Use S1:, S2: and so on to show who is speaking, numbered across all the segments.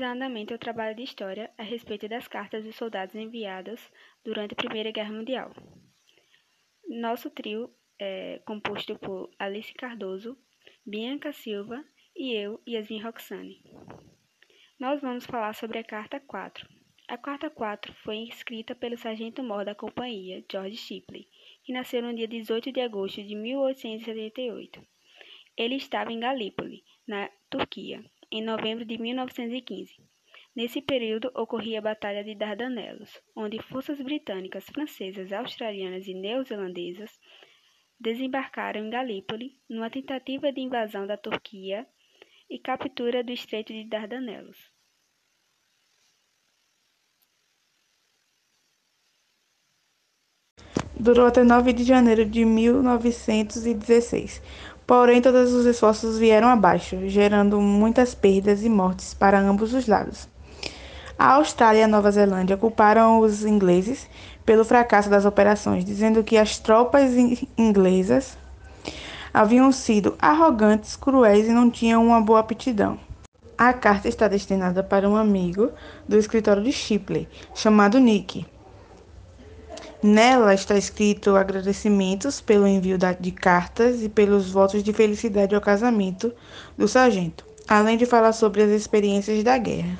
S1: organizadamente o trabalho de história a respeito das cartas dos soldados enviadas durante a Primeira Guerra Mundial. Nosso trio é composto por Alice Cardoso, Bianca Silva e eu, Yasmin Roxane. Nós vamos falar sobre a Carta 4. A Carta 4 foi escrita pelo sargento-mor da companhia, George Shipley, que nasceu no dia 18 de agosto de 1878. Ele estava em Galípoli, na Turquia, em novembro de 1915. Nesse período ocorria a Batalha de Dardanelos, onde forças britânicas, francesas, australianas e neozelandesas desembarcaram em Galípoli numa tentativa de invasão da Turquia e captura do Estreito de Dardanelos.
S2: Durou até 9 de janeiro de 1916. Porém, todos os esforços vieram abaixo, gerando muitas perdas e mortes para ambos os lados. A Austrália e a Nova Zelândia culparam os ingleses pelo fracasso das operações, dizendo que as tropas inglesas haviam sido arrogantes, cruéis e não tinham uma boa aptidão. A carta está destinada para um amigo do escritório de Shipley, chamado Nick. Nela está escrito agradecimentos pelo envio de cartas e pelos votos de felicidade ao casamento do sargento, além de falar sobre as experiências da guerra.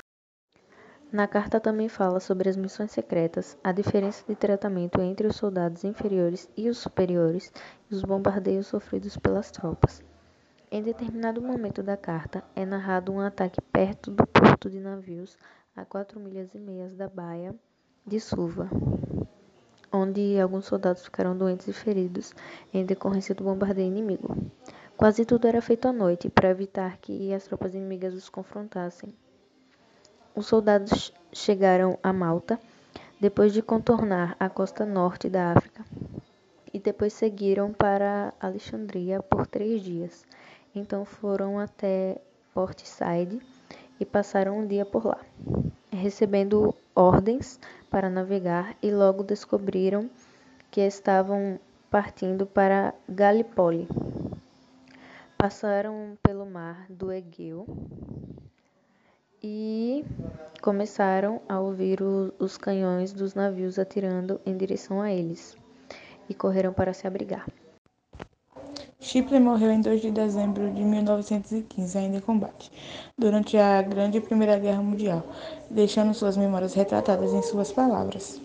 S3: Na carta também fala sobre as missões secretas, a diferença de tratamento entre os soldados inferiores e os superiores e os bombardeios sofridos pelas tropas. Em determinado momento da carta é narrado um ataque perto do porto de navios a quatro milhas e meias da baía de Suva onde alguns soldados ficaram doentes e feridos em decorrência do bombardeio inimigo. Quase tudo era feito à noite para evitar que as tropas inimigas os confrontassem. Os soldados chegaram a Malta depois de contornar a costa norte da África e depois seguiram para Alexandria por três dias. Então foram até Port Said e passaram um dia por lá, recebendo ordens para navegar e logo descobriram que estavam partindo para Galipoli. Passaram pelo mar do Egeu e começaram a ouvir o, os canhões dos navios atirando em direção a eles e correram para se abrigar.
S2: Shipley morreu em 2 de dezembro de 1915, ainda em combate, durante a Grande Primeira Guerra Mundial, deixando suas memórias retratadas em suas palavras.